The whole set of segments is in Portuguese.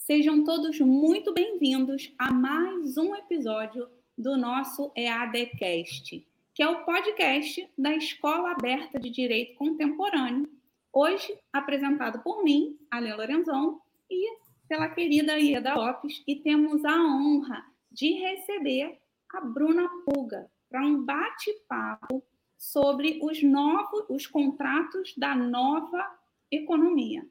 Sejam todos muito bem-vindos a mais um episódio do nosso EADcast, que é o podcast da Escola Aberta de Direito Contemporâneo, hoje apresentado por mim, Ale Lorenzon, e pela querida Ieda Lopes, e temos a honra de receber a Bruna Puga para um bate-papo sobre os novos os contratos da nova economia.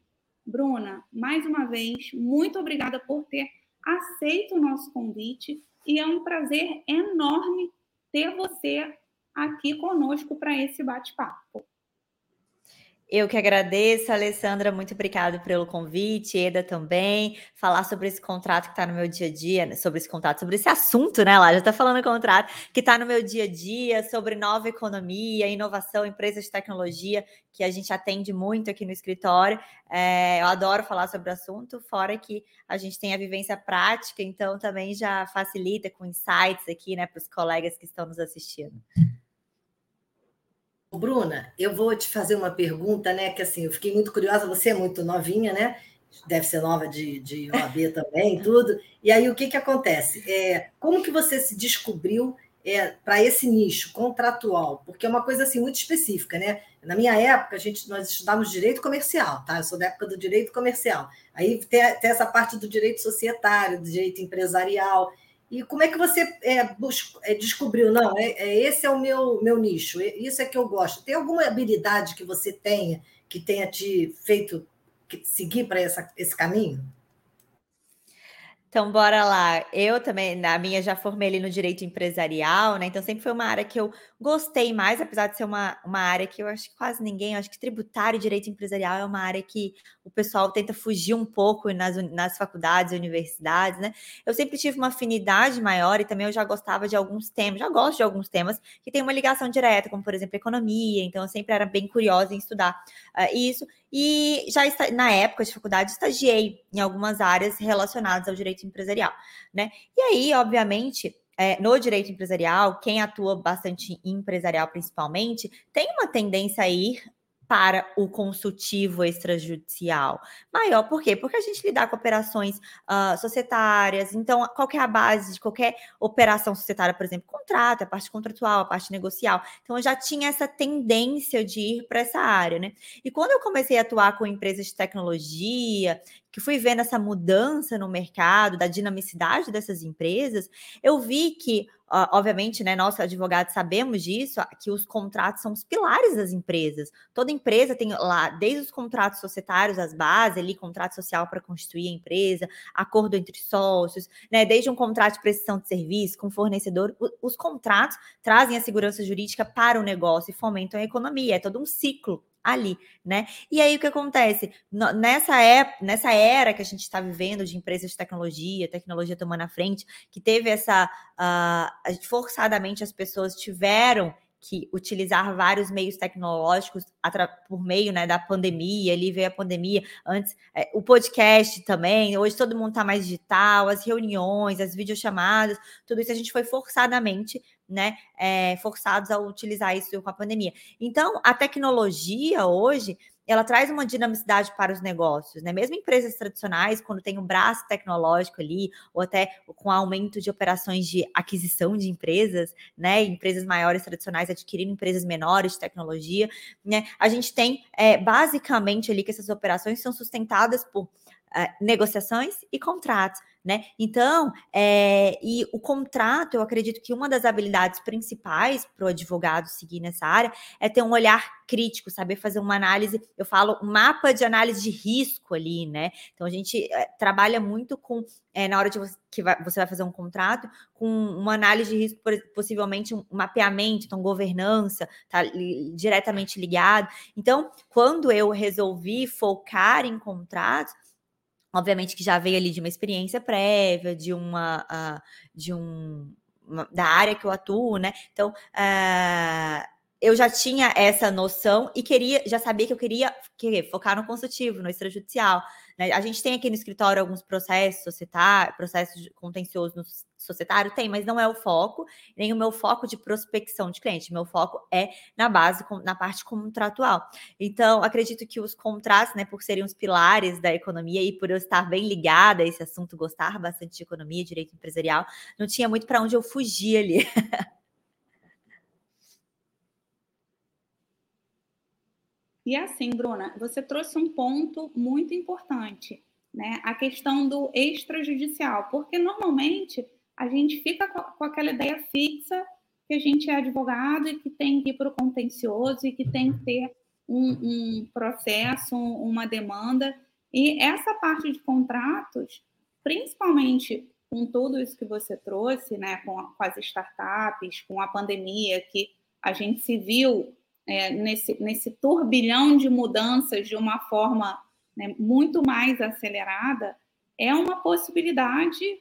Bruna, mais uma vez, muito obrigada por ter aceito o nosso convite e é um prazer enorme ter você aqui conosco para esse bate-papo. Eu que agradeço, Alessandra, muito obrigada pelo convite, Eda também, falar sobre esse contrato que está no meu dia a dia, né, sobre esse contrato, sobre esse assunto, né, lá, já está falando contrato, que está no meu dia a dia, sobre nova economia, inovação, empresas de tecnologia, que a gente atende muito aqui no escritório. É, eu adoro falar sobre o assunto, fora que a gente tem a vivência prática, então também já facilita com insights aqui, né, para os colegas que estão nos assistindo. Bruna, eu vou te fazer uma pergunta, né? Que assim, eu fiquei muito curiosa, você é muito novinha, né? Deve ser nova de, de OAB também, tudo. E aí, o que, que acontece? É, como que você se descobriu é, para esse nicho contratual? Porque é uma coisa assim muito específica, né? Na minha época, a gente, nós estudávamos direito comercial, tá? Eu sou da época do direito comercial. Aí tem, tem essa parte do direito societário, do direito empresarial. E como é que você é, buscou, é, descobriu? Não, é, é, esse é o meu, meu nicho, isso é que eu gosto. Tem alguma habilidade que você tenha que tenha te feito seguir para esse caminho? Então, bora lá. Eu também, na minha, já formei ali no direito empresarial, né? Então, sempre foi uma área que eu gostei mais, apesar de ser uma, uma área que eu acho que quase ninguém, eu acho que tributário e direito empresarial é uma área que o pessoal tenta fugir um pouco nas, nas faculdades e universidades, né? Eu sempre tive uma afinidade maior e também eu já gostava de alguns temas, já gosto de alguns temas que tem uma ligação direta, como, por exemplo, economia. Então, eu sempre era bem curiosa em estudar uh, isso. E já está, na época de faculdade, estagiei em algumas áreas relacionadas ao direito empresarial, né? E aí, obviamente, é, no direito empresarial, quem atua bastante empresarial principalmente, tem uma tendência a ir para o consultivo extrajudicial? Maior, por quê? Porque a gente lidar com operações uh, societárias, então, qual é a base de qualquer operação societária, por exemplo, contrato, a parte contratual, a parte negocial. Então, eu já tinha essa tendência de ir para essa área, né? E quando eu comecei a atuar com empresas de tecnologia, que fui vendo essa mudança no mercado, da dinamicidade dessas empresas, eu vi que, obviamente, né, nós advogados sabemos disso, que os contratos são os pilares das empresas. Toda empresa tem lá, desde os contratos societários, as bases ali, contrato social para constituir a empresa, acordo entre sócios, né, desde um contrato de prestação de serviço com fornecedor, os contratos trazem a segurança jurídica para o negócio e fomentam a economia, é todo um ciclo ali, né? E aí o que acontece? Nessa época, nessa era que a gente está vivendo de empresas de tecnologia, tecnologia tomando a frente, que teve essa uh, forçadamente as pessoas tiveram que utilizar vários meios tecnológicos por meio né, da pandemia, ali veio a pandemia, antes é, o podcast também, hoje todo mundo está mais digital, as reuniões, as videochamadas, tudo isso a gente foi forçadamente né, é, forçados a utilizar isso com a pandemia. Então, a tecnologia hoje, ela traz uma dinamicidade para os negócios, né? Mesmo empresas tradicionais, quando tem um braço tecnológico ali, ou até com aumento de operações de aquisição de empresas, né? Empresas maiores tradicionais adquirindo empresas menores de tecnologia, né? A gente tem é, basicamente ali que essas operações são sustentadas por é, negociações e contratos né? Então, é, e o contrato, eu acredito que uma das habilidades principais para o advogado seguir nessa área é ter um olhar crítico, saber fazer uma análise, eu falo, mapa de análise de risco ali, né? Então, a gente é, trabalha muito com, é, na hora de você, que vai, você vai fazer um contrato, com uma análise de risco, possivelmente um mapeamento, então, governança, tá li, diretamente ligado. Então, quando eu resolvi focar em contratos, obviamente que já veio ali de uma experiência prévia, de uma, uh, de um, uma, da área que eu atuo, né? Então, uh, eu já tinha essa noção e queria, já sabia que eu queria, queria focar no consultivo, no extrajudicial. Né? A gente tem aqui no escritório alguns processos societários, processos contenciosos no societário, tem, mas não é o foco, nem o meu foco de prospecção de cliente. Meu foco é na base, na parte contratual. Então, acredito que os contratos, né, por serem os pilares da economia e por eu estar bem ligada a esse assunto, gostar bastante de economia, direito empresarial, não tinha muito para onde eu fugir ali. E assim, Bruna, você trouxe um ponto muito importante, né? A questão do extrajudicial, porque normalmente a gente fica com aquela ideia fixa que a gente é advogado e que tem que ir para o contencioso e que tem que ter um, um processo, uma demanda. E essa parte de contratos, principalmente com tudo isso que você trouxe, né, com, com as startups, com a pandemia, que a gente se viu é, nesse, nesse turbilhão de mudanças de uma forma né, muito mais acelerada, é uma possibilidade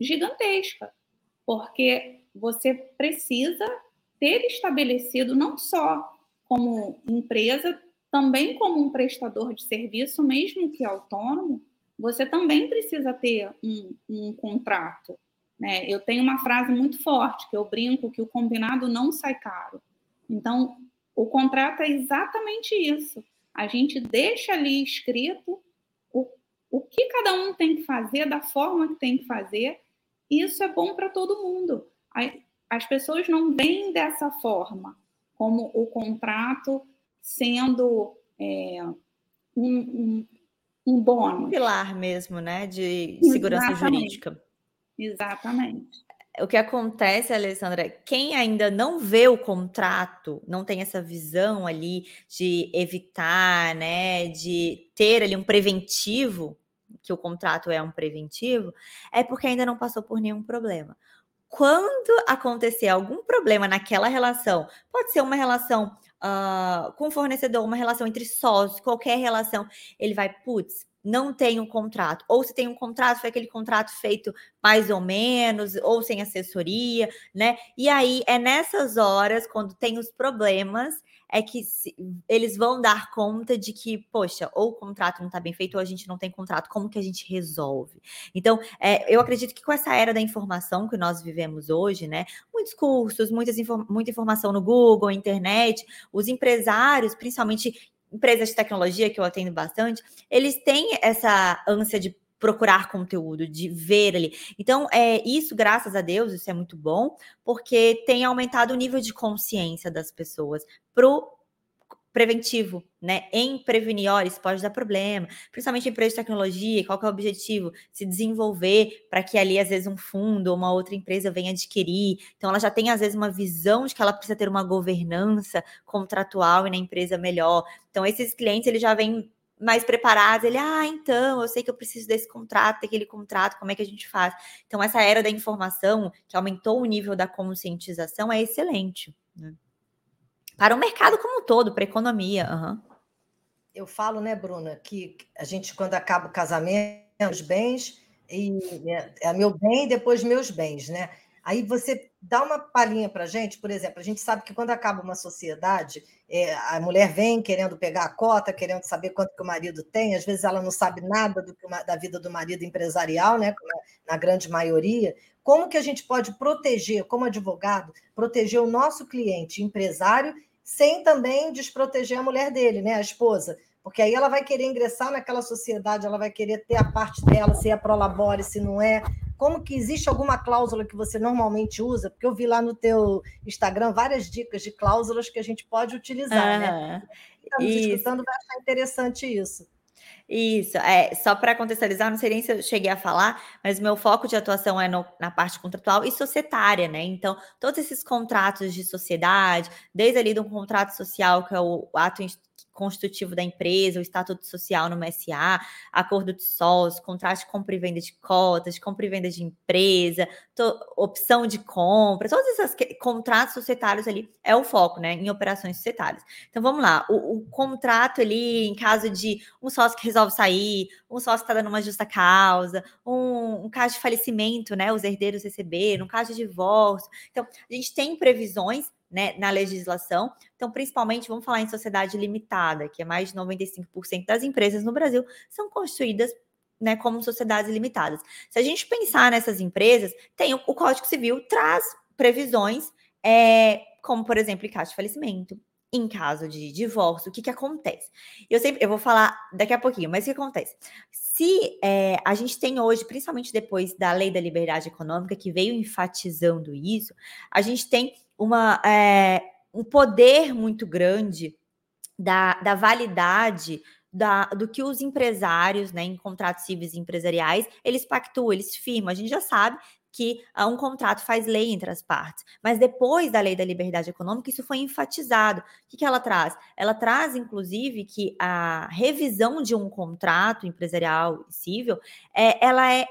gigantesca, porque você precisa ter estabelecido não só como empresa, também como um prestador de serviço, mesmo que autônomo, você também precisa ter um, um contrato. Né? Eu tenho uma frase muito forte que eu brinco que o combinado não sai caro. Então, o contrato é exatamente isso. A gente deixa ali escrito o, o que cada um tem que fazer, da forma que tem que fazer, e isso é bom para todo mundo. As pessoas não veem dessa forma, como o contrato sendo é, um, um, um bônus. Um pilar mesmo, né, de segurança Exatamente. jurídica. Exatamente o que acontece, Alessandra, quem ainda não vê o contrato, não tem essa visão ali de evitar, né, de ter ali um preventivo, que o contrato é um preventivo, é porque ainda não passou por nenhum problema. Quando acontecer algum problema naquela relação, pode ser uma relação uh, com o fornecedor, uma relação entre sócios, qualquer relação, ele vai, putz, não tem um contrato, ou se tem um contrato, foi aquele contrato feito mais ou menos, ou sem assessoria, né? E aí é nessas horas, quando tem os problemas, é que se, eles vão dar conta de que, poxa, ou o contrato não está bem feito, ou a gente não tem contrato, como que a gente resolve? Então, é, eu acredito que com essa era da informação que nós vivemos hoje, né? Muitos cursos, muitas, muita informação no Google, internet, os empresários, principalmente empresas de tecnologia que eu atendo bastante, eles têm essa ânsia de procurar conteúdo, de ver ali. Então, é isso, graças a Deus, isso é muito bom, porque tem aumentado o nível de consciência das pessoas pro preventivo, né? Em prevenir, olha, isso pode dar problema, principalmente em empresas de tecnologia, qual que é o objetivo? Se desenvolver para que ali, às vezes, um fundo ou uma outra empresa venha adquirir. Então, ela já tem, às vezes, uma visão de que ela precisa ter uma governança contratual e na empresa melhor. Então, esses clientes, eles já vêm mais preparados, ele, ah, então, eu sei que eu preciso desse contrato, daquele contrato, como é que a gente faz? Então, essa era da informação, que aumentou o nível da conscientização, é excelente, né? Para o mercado como um todo, para a economia. Uhum. Eu falo, né, Bruna, que a gente, quando acaba o casamento, os bens, e né, é meu bem e depois meus bens, né? Aí você dá uma palhinha para gente, por exemplo, a gente sabe que quando acaba uma sociedade, é, a mulher vem querendo pegar a cota, querendo saber quanto que o marido tem, às vezes ela não sabe nada do da vida do marido empresarial, né, na, na grande maioria. Como que a gente pode proteger, como advogado, proteger o nosso cliente empresário sem também desproteger a mulher dele, né, a esposa, porque aí ela vai querer ingressar naquela sociedade, ela vai querer ter a parte dela, se é prolabore, se não é. Como que existe alguma cláusula que você normalmente usa? Porque eu vi lá no teu Instagram várias dicas de cláusulas que a gente pode utilizar, né? Estamos escutando, vai achar interessante isso. Isso, é, só para contextualizar, não sei nem se eu cheguei a falar, mas meu foco de atuação é no, na parte contratual e societária, né? Então, todos esses contratos de sociedade, desde ali do contrato social, que é o ato constitutivo da empresa, o estatuto social no MSA, acordo de sócio, contrato de compra e venda de cotas, compra e venda de empresa, to, opção de compra, todos esses contratos societários ali é o foco, né, em operações societárias. Então vamos lá, o, o contrato ali, em caso de um sócio que resolve sair, um sócio que está dando uma justa causa, um, um caso de falecimento, né, os herdeiros receberam, um caso de divórcio. Então, a gente tem previsões né, na legislação. Então, principalmente, vamos falar em sociedade limitada, que é mais de 95% das empresas no Brasil são constituídas né, como sociedades limitadas. Se a gente pensar nessas empresas, tem o, o Código Civil traz previsões, é, como, por exemplo, em caso de falecimento, em caso de divórcio, o que, que acontece? Eu sempre, eu vou falar daqui a pouquinho, mas o que acontece? Se é, a gente tem hoje, principalmente depois da lei da liberdade econômica, que veio enfatizando isso, a gente tem uma, é, um poder muito grande da, da validade da, do que os empresários, né, em contratos civis e empresariais, eles pactuam, eles firmam. A gente já sabe que um contrato faz lei entre as partes. Mas depois da lei da liberdade econômica, isso foi enfatizado. O que, que ela traz? Ela traz, inclusive, que a revisão de um contrato empresarial civil, é, ela é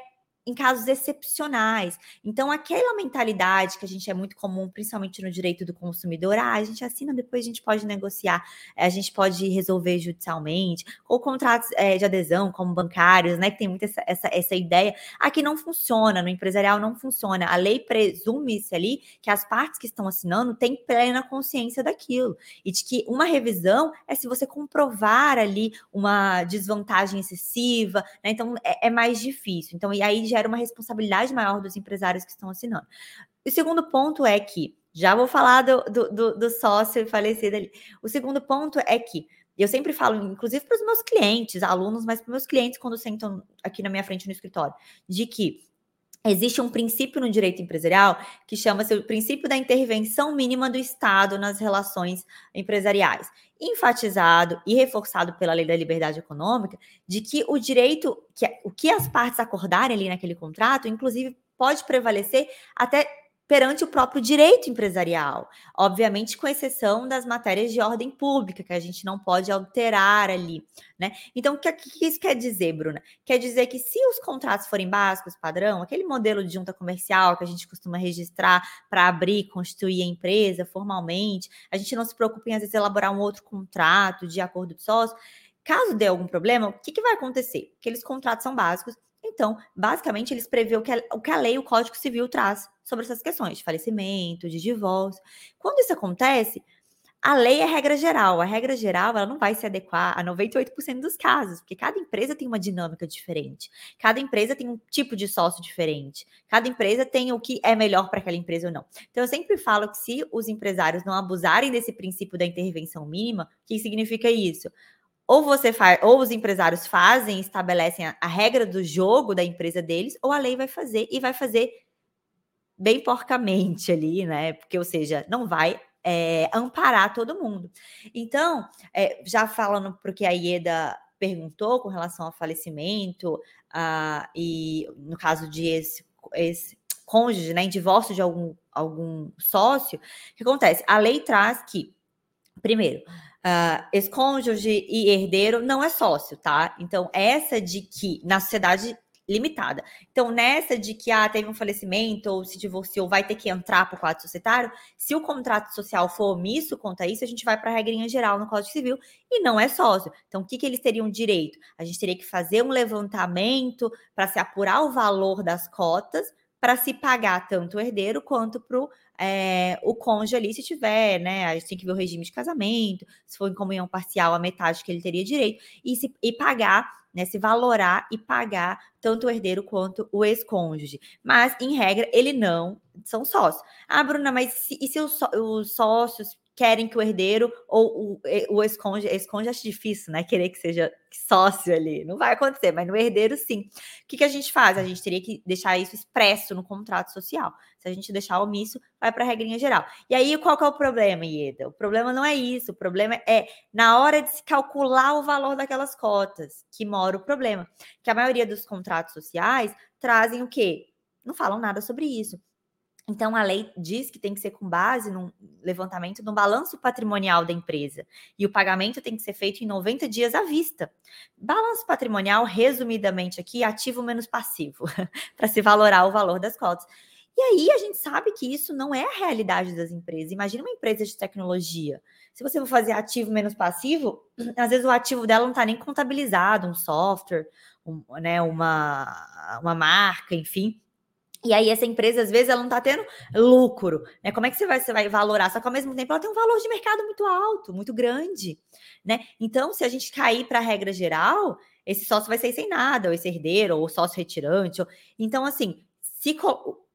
em casos excepcionais. Então, aquela mentalidade que a gente é muito comum, principalmente no direito do consumidor, ah, a gente assina, depois a gente pode negociar, eh, a gente pode resolver judicialmente, ou contratos é, de adesão, como bancários, né? Que tem muito essa, essa, essa ideia. Aqui não funciona, no empresarial não funciona. A lei presume-se ali que as partes que estão assinando têm plena consciência daquilo. E de que uma revisão é se você comprovar ali uma desvantagem excessiva, né? Então é, é mais difícil. Então, e aí já gera uma responsabilidade maior dos empresários que estão assinando. O segundo ponto é que, já vou falar do, do, do, do sócio falecido ali. O segundo ponto é que eu sempre falo, inclusive para os meus clientes, alunos, mas para os meus clientes quando sentam aqui na minha frente no escritório, de que Existe um princípio no direito empresarial que chama-se o princípio da intervenção mínima do Estado nas relações empresariais, enfatizado e reforçado pela Lei da Liberdade Econômica, de que o direito, que o que as partes acordarem ali naquele contrato, inclusive pode prevalecer até perante o próprio direito empresarial, obviamente com exceção das matérias de ordem pública, que a gente não pode alterar ali, né? Então, o que, que isso quer dizer, Bruna? Quer dizer que se os contratos forem básicos, padrão, aquele modelo de junta comercial que a gente costuma registrar para abrir, constituir a empresa formalmente, a gente não se preocupa em, às vezes, elaborar um outro contrato de acordo de sócio, caso dê algum problema, o que, que vai acontecer? Aqueles contratos são básicos, então, basicamente, eles prevê o que, a, o que a lei, o Código Civil traz sobre essas questões de falecimento, de divórcio. Quando isso acontece, a lei é regra geral. A regra geral ela não vai se adequar a 98% dos casos, porque cada empresa tem uma dinâmica diferente. Cada empresa tem um tipo de sócio diferente. Cada empresa tem o que é melhor para aquela empresa ou não. Então, eu sempre falo que se os empresários não abusarem desse princípio da intervenção mínima, o que significa isso? Ou você faz, ou os empresários fazem, estabelecem a, a, regra do jogo da empresa deles, ou a lei vai fazer e vai fazer bem porcamente ali, né? Porque, ou seja, não vai é, amparar todo mundo. Então, é, já falando para o que a Ieda perguntou com relação ao falecimento, uh, e no caso de esse, esse cônjuge, né, em divórcio de algum, algum sócio, o que acontece? A lei traz que, primeiro, uh, ex-cônjuge e herdeiro não é sócio, tá? Então, essa de que na sociedade limitada. Então, nessa de que ah, teve um falecimento ou se divorciou, vai ter que entrar para o quadro societário, se o contrato social for omisso quanto a isso, a gente vai para a regrinha geral no Código Civil e não é sócio. Então, o que, que eles teriam direito? A gente teria que fazer um levantamento para se apurar o valor das cotas para se pagar tanto o herdeiro quanto para o é, o cônjuge ali, se tiver, né? A gente tem que ver o regime de casamento, se for em comunhão parcial, a metade que ele teria direito, e, se, e pagar, né? Se valorar e pagar tanto o herdeiro quanto o ex-cônjuge. Mas, em regra, ele não são sócios. Ah, Bruna, mas se, e se os, os sócios querem que o herdeiro ou o, o ex-cônjuge, ex-cônjuge acho difícil, né? Querer que seja sócio ali. Não vai acontecer, mas no herdeiro, sim. O que, que a gente faz? A gente teria que deixar isso expresso no contrato social. Se a gente deixar omisso, vai para a regrinha geral. E aí, qual que é o problema, Ieda? O problema não é isso. O problema é na hora de se calcular o valor daquelas cotas que mora o problema. Que a maioria dos contratos sociais trazem o quê? Não falam nada sobre isso. Então, a lei diz que tem que ser com base no levantamento do balanço patrimonial da empresa. E o pagamento tem que ser feito em 90 dias à vista. Balanço patrimonial, resumidamente aqui, ativo menos passivo, para se valorar o valor das cotas. E aí a gente sabe que isso não é a realidade das empresas. Imagina uma empresa de tecnologia. Se você for fazer ativo menos passivo, às vezes o ativo dela não está nem contabilizado, um software, um, né, uma, uma marca, enfim E aí, essa empresa, às vezes, ela não está tendo lucro. Né? Como é que você vai, você vai valorar? Só que ao mesmo tempo ela tem um valor de mercado muito alto, muito grande. Né? Então, se a gente cair para a regra geral, esse sócio vai sair sem nada, ou esse herdeiro, ou sócio retirante. Ou... Então, assim, se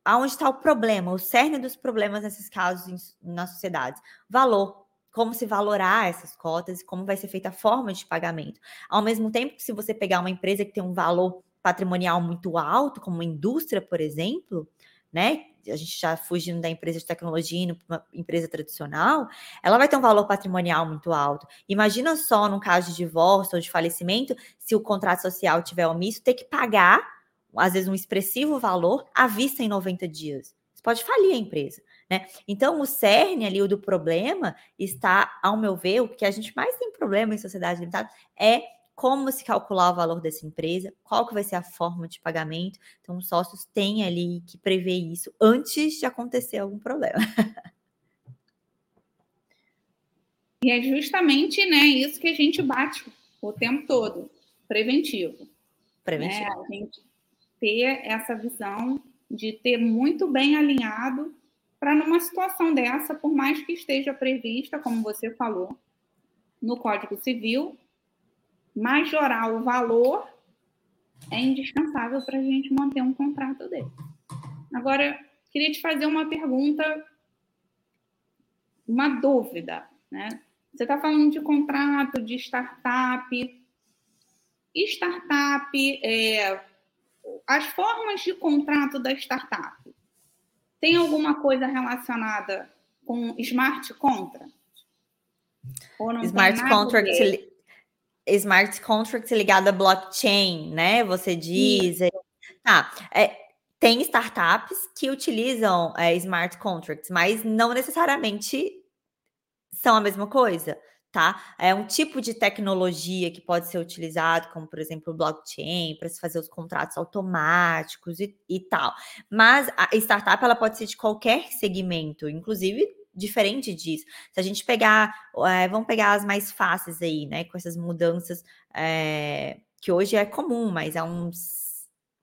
aonde está o problema, o cerne dos problemas nesses casos na sociedade? Valor. Como se valorar essas cotas e como vai ser feita a forma de pagamento. Ao mesmo tempo que se você pegar uma empresa que tem um valor patrimonial muito alto, como indústria, por exemplo, né? A gente já fugindo da empresa de tecnologia indo para uma empresa tradicional, ela vai ter um valor patrimonial muito alto. Imagina só, no caso de divórcio ou de falecimento, se o contrato social tiver omisso, ter que pagar, às vezes, um expressivo valor à vista em 90 dias. Isso pode falir a empresa. Né? Então, o cerne ali o do problema está, ao meu ver, o que a gente mais tem problema em sociedade limitada é como se calcular o valor dessa empresa, qual que vai ser a forma de pagamento. Então, os sócios têm ali que prever isso antes de acontecer algum problema. E é justamente né, isso que a gente bate o tempo todo, preventivo. Preventivo. Né? A gente ter essa visão de ter muito bem alinhado para numa situação dessa, por mais que esteja prevista, como você falou, no Código Civil, majorar o valor é indispensável para a gente manter um contrato dele. Agora, queria te fazer uma pergunta, uma dúvida, né? Você está falando de contrato, de startup. Startup, é, as formas de contrato da startup, tem alguma coisa relacionada com smart contract? smart contract smart contract ligado a blockchain, né? Você diz. Sim. Tá. É, tem startups que utilizam é, smart contracts, mas não necessariamente são a mesma coisa, tá? É um tipo de tecnologia que pode ser utilizado, como por exemplo o blockchain, para se fazer os contratos automáticos e, e tal. Mas a startup ela pode ser de qualquer segmento, inclusive diferente disso. Se a gente pegar, é, vamos pegar as mais fáceis aí, né? Com essas mudanças é, que hoje é comum, mas há uns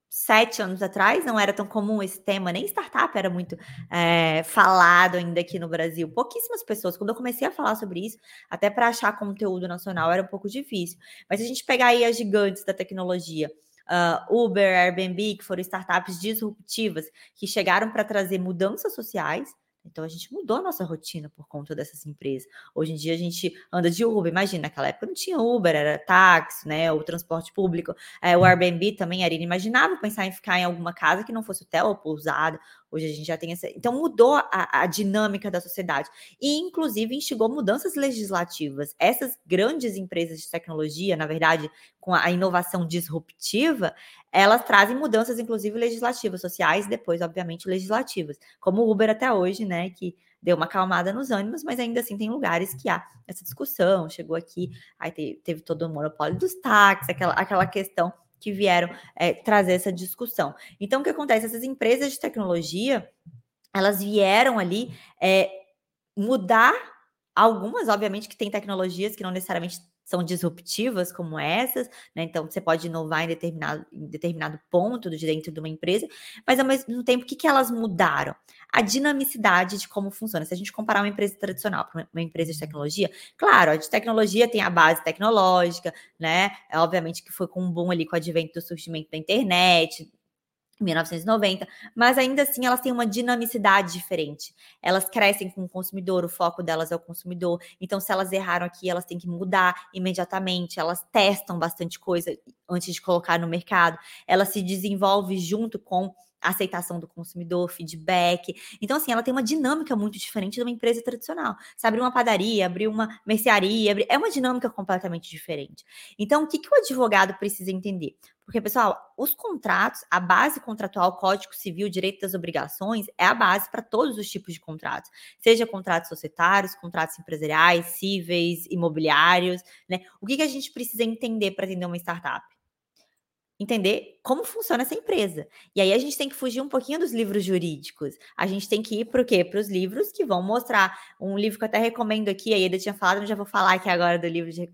sete anos atrás não era tão comum esse tema, nem startup era muito é, falado ainda aqui no Brasil. Pouquíssimas pessoas. Quando eu comecei a falar sobre isso, até para achar conteúdo nacional era um pouco difícil. Mas se a gente pegar aí as gigantes da tecnologia, uh, Uber, Airbnb, que foram startups disruptivas, que chegaram para trazer mudanças sociais, então a gente mudou a nossa rotina por conta dessas empresas. Hoje em dia a gente anda de Uber, imagina, naquela época não tinha Uber, era táxi, né? O transporte público. É, o Airbnb também era inimaginável pensar em ficar em alguma casa que não fosse hotel ou pousada. Hoje a gente já tem essa. Então mudou a, a dinâmica da sociedade. E, inclusive, instigou mudanças legislativas. Essas grandes empresas de tecnologia, na verdade, com a inovação disruptiva, elas trazem mudanças, inclusive, legislativas, sociais, e depois, obviamente, legislativas. Como o Uber até hoje, né? Que deu uma acalmada nos ânimos, mas ainda assim tem lugares que há essa discussão. Chegou aqui, aí teve, teve todo o monopólio dos táxis, aquela, aquela questão que vieram é, trazer essa discussão. Então, o que acontece? Essas empresas de tecnologia, elas vieram ali é, mudar algumas, obviamente, que tem tecnologias que não necessariamente são disruptivas como essas, né? Então você pode inovar em determinado, em determinado ponto de dentro de uma empresa, mas ao mesmo tempo, o que, que elas mudaram? A dinamicidade de como funciona. Se a gente comparar uma empresa tradicional para uma empresa de tecnologia, claro, a de tecnologia tem a base tecnológica, né? É, obviamente que foi com um boom ali com o advento do surgimento da internet, 1990, mas ainda assim elas têm uma dinamicidade diferente. Elas crescem com o consumidor, o foco delas é o consumidor. Então, se elas erraram aqui, elas têm que mudar imediatamente. Elas testam bastante coisa antes de colocar no mercado. Elas se desenvolvem junto com aceitação do consumidor, feedback. Então, assim, ela tem uma dinâmica muito diferente de uma empresa tradicional. Se abrir uma padaria, abrir uma mercearia, abrir... é uma dinâmica completamente diferente. Então, o que, que o advogado precisa entender? Porque, pessoal, os contratos, a base contratual, Código Civil, Direito das Obrigações, é a base para todos os tipos de contratos, seja contratos societários, contratos empresariais, cíveis, imobiliários, né? O que, que a gente precisa entender para atender uma startup? Entender como funciona essa empresa. E aí a gente tem que fugir um pouquinho dos livros jurídicos. A gente tem que ir para o quê? Para os livros que vão mostrar. Um livro que eu até recomendo aqui, a Eda tinha falado, mas já vou falar aqui agora do livro de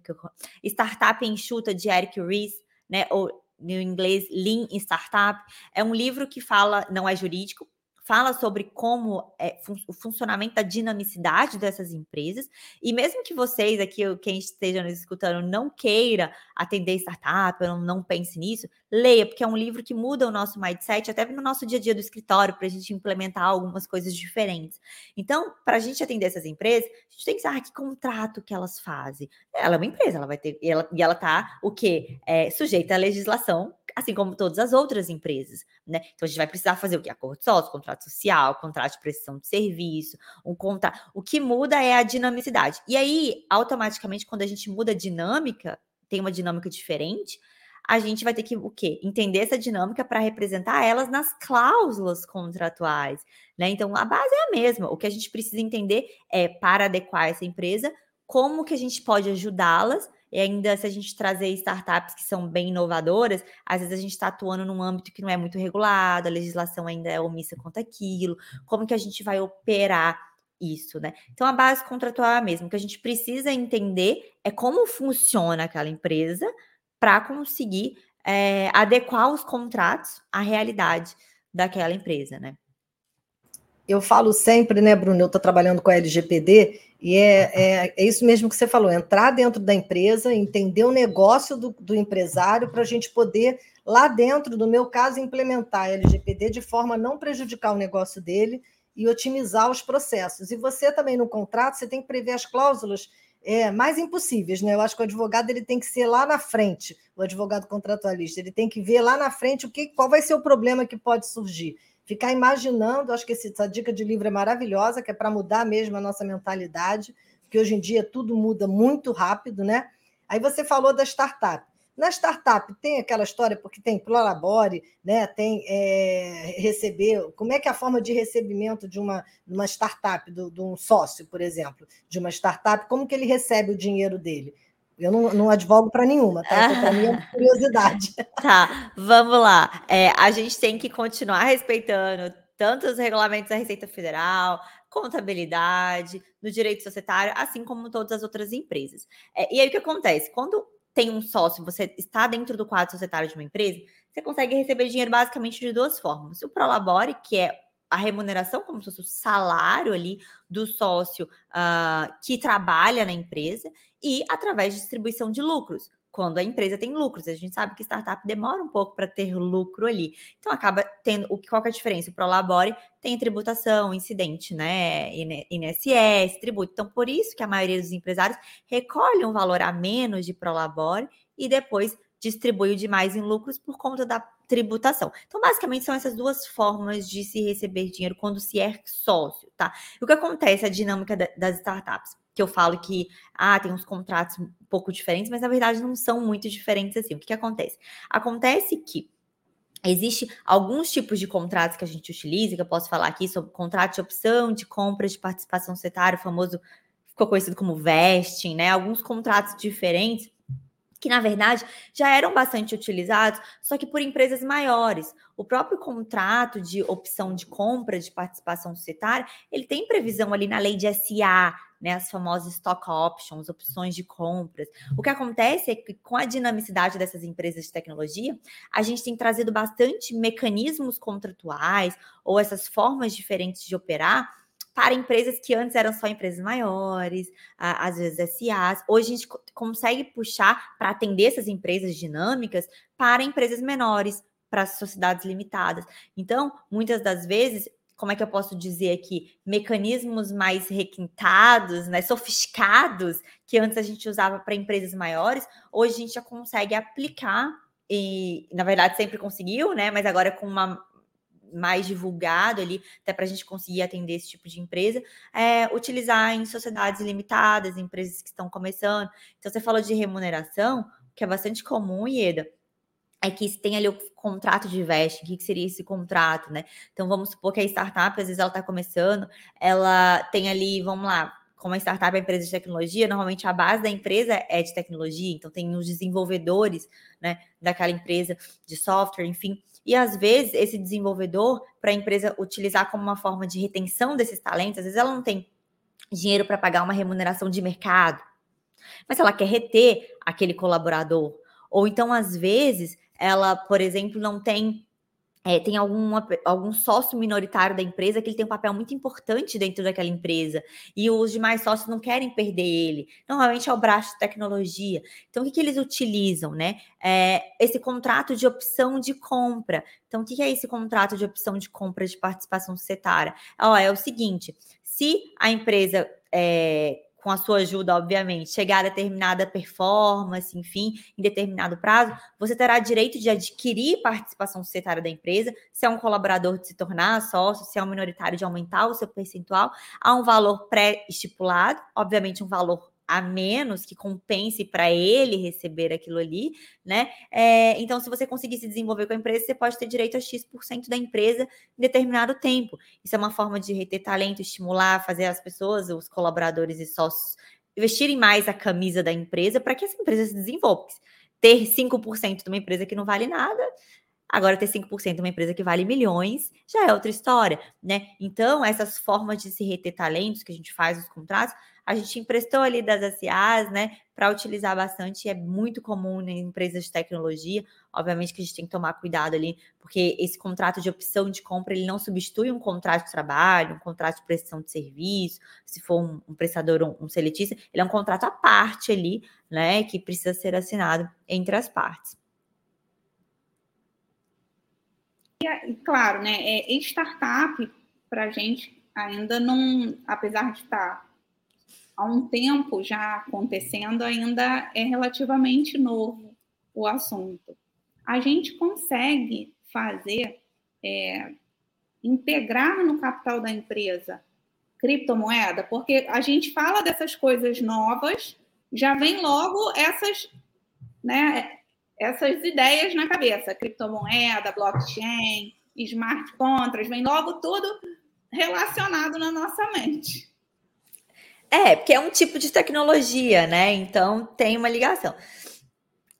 Startup Enxuta, de Eric Ries, né? Ou no inglês Lean Startup. É um livro que fala, não é jurídico, fala sobre como é fun o funcionamento da dinamicidade dessas empresas. E mesmo que vocês aqui, quem esteja nos escutando, não queira atender startup, não, não pense nisso, leia, porque é um livro que muda o nosso mindset, até no nosso dia a dia do escritório, para a gente implementar algumas coisas diferentes. Então, para a gente atender essas empresas, a gente tem que saber que contrato que elas fazem. Ela é uma empresa, ela vai ter, e ela, e ela tá o quê? É, sujeita à legislação assim como todas as outras empresas, né? Então a gente vai precisar fazer o que? Acordo sócio, contrato social, contrato de prestação de serviço, um contrato. O que muda é a dinamicidade. E aí, automaticamente, quando a gente muda a dinâmica, tem uma dinâmica diferente, a gente vai ter que o quê? Entender essa dinâmica para representar elas nas cláusulas contratuais, né? Então a base é a mesma. O que a gente precisa entender é para adequar essa empresa, como que a gente pode ajudá-las e ainda se a gente trazer startups que são bem inovadoras, às vezes a gente está atuando num âmbito que não é muito regulado, a legislação ainda é omissa quanto aquilo, como que a gente vai operar isso, né? Então a base contratual é a mesma, o que a gente precisa entender é como funciona aquela empresa para conseguir é, adequar os contratos à realidade daquela empresa, né? Eu falo sempre, né, Bruno? Eu estou trabalhando com a LGPD e é, é, é, isso mesmo que você falou: entrar dentro da empresa, entender o negócio do, do empresário para a gente poder, lá dentro, no meu caso, implementar a LGPD de forma a não prejudicar o negócio dele e otimizar os processos. E você também, no contrato, você tem que prever as cláusulas é, mais impossíveis, né? Eu acho que o advogado ele tem que ser lá na frente, o advogado contratualista, ele tem que ver lá na frente o que, qual vai ser o problema que pode surgir ficar imaginando, acho que essa dica de livro é maravilhosa, que é para mudar mesmo a nossa mentalidade, porque hoje em dia tudo muda muito rápido, né? Aí você falou da startup. Na startup tem aquela história, porque tem Prolabore, né? tem é, receber. Como é que é a forma de recebimento de uma, uma startup, de um sócio, por exemplo, de uma startup, como que ele recebe o dinheiro dele? Eu não, não advogo para nenhuma, tá? Então, para mim é curiosidade. Tá, vamos lá. É, a gente tem que continuar respeitando tanto os regulamentos da Receita Federal, contabilidade, no direito societário, assim como todas as outras empresas. É, e aí o que acontece? Quando tem um sócio, você está dentro do quadro societário de uma empresa, você consegue receber dinheiro basicamente de duas formas. O Prolabore, que é a remuneração como se fosse o salário ali do sócio uh, que trabalha na empresa e através de distribuição de lucros. Quando a empresa tem lucros, a gente sabe que startup demora um pouco para ter lucro ali. Então acaba tendo o qual que é a diferença? O Prolabore tem tributação, incidente, né? INSS, tributo. Então, por isso que a maioria dos empresários recolhe um valor a menos de Prolabore e depois distribui o demais em lucros por conta da tributação. Então, basicamente, são essas duas formas de se receber dinheiro quando se é sócio, tá? O que acontece, a dinâmica das startups? Que eu falo que, ah, tem uns contratos um pouco diferentes, mas na verdade não são muito diferentes assim. O que, que acontece? Acontece que Existe alguns tipos de contratos que a gente utiliza, que eu posso falar aqui sobre contrato de opção de compra de participação societária, o famoso ficou conhecido como vesting, né? Alguns contratos diferentes que na verdade já eram bastante utilizados, só que por empresas maiores. O próprio contrato de opção de compra de participação societária, ele tem previsão ali na lei de SA, né, as famosas stock options, opções de compras. O que acontece é que com a dinamicidade dessas empresas de tecnologia, a gente tem trazido bastante mecanismos contratuais ou essas formas diferentes de operar para empresas que antes eram só empresas maiores, às vezes SAs. Hoje a gente consegue puxar para atender essas empresas dinâmicas para empresas menores, para sociedades limitadas. Então, muitas das vezes, como é que eu posso dizer aqui, mecanismos mais requintados, né, sofisticados, que antes a gente usava para empresas maiores, hoje a gente já consegue aplicar e, na verdade, sempre conseguiu, né? Mas agora com uma mais divulgado ali, até para a gente conseguir atender esse tipo de empresa, é utilizar em sociedades limitadas, empresas que estão começando. Então, você falou de remuneração, que é bastante comum, Ieda, é que tem ali o contrato de vesting, o que seria esse contrato, né? Então, vamos supor que a startup, às vezes ela está começando, ela tem ali, vamos lá, como a startup é empresa de tecnologia, normalmente a base da empresa é de tecnologia, então tem os desenvolvedores, né, daquela empresa de software, enfim, e às vezes esse desenvolvedor, para a empresa utilizar como uma forma de retenção desses talentos, às vezes ela não tem dinheiro para pagar uma remuneração de mercado, mas ela quer reter aquele colaborador. Ou então, às vezes, ela, por exemplo, não tem é, tem alguma, algum sócio minoritário da empresa que ele tem um papel muito importante dentro daquela empresa e os demais sócios não querem perder ele. Normalmente é o braço de tecnologia. Então, o que, que eles utilizam, né? É, esse contrato de opção de compra. Então, o que, que é esse contrato de opção de compra de participação societária? Ó, é o seguinte: se a empresa é, com a sua ajuda, obviamente, chegar a determinada performance, enfim, em determinado prazo, você terá direito de adquirir participação societária da empresa, se é um colaborador de se tornar sócio, se é um minoritário de aumentar o seu percentual, a um valor pré-estipulado, obviamente um valor a menos que compense para ele receber aquilo ali, né? É, então, se você conseguir se desenvolver com a empresa, você pode ter direito a X% da empresa em determinado tempo. Isso é uma forma de reter talento, estimular, fazer as pessoas, os colaboradores e sócios vestirem mais a camisa da empresa para que essa empresa se desenvolva. Ter 5% de uma empresa que não vale nada, Agora, ter 5% de uma empresa que vale milhões já é outra história, né? Então, essas formas de se reter talentos que a gente faz nos contratos, a gente emprestou ali das SAs, né, para utilizar bastante, é muito comum em empresas de tecnologia. Obviamente que a gente tem que tomar cuidado ali, porque esse contrato de opção de compra, ele não substitui um contrato de trabalho, um contrato de prestação de serviço, se for um, um prestador, um, um seletista, ele é um contrato à parte ali, né, que precisa ser assinado entre as partes. E, claro, né, é, startup, para a gente, ainda não, apesar de estar há um tempo já acontecendo, ainda é relativamente novo o assunto. A gente consegue fazer, é, integrar no capital da empresa criptomoeda, porque a gente fala dessas coisas novas, já vem logo essas, né, essas ideias na cabeça, criptomoeda, blockchain, smart contracts, vem logo tudo relacionado na nossa mente. É, porque é um tipo de tecnologia, né? Então tem uma ligação.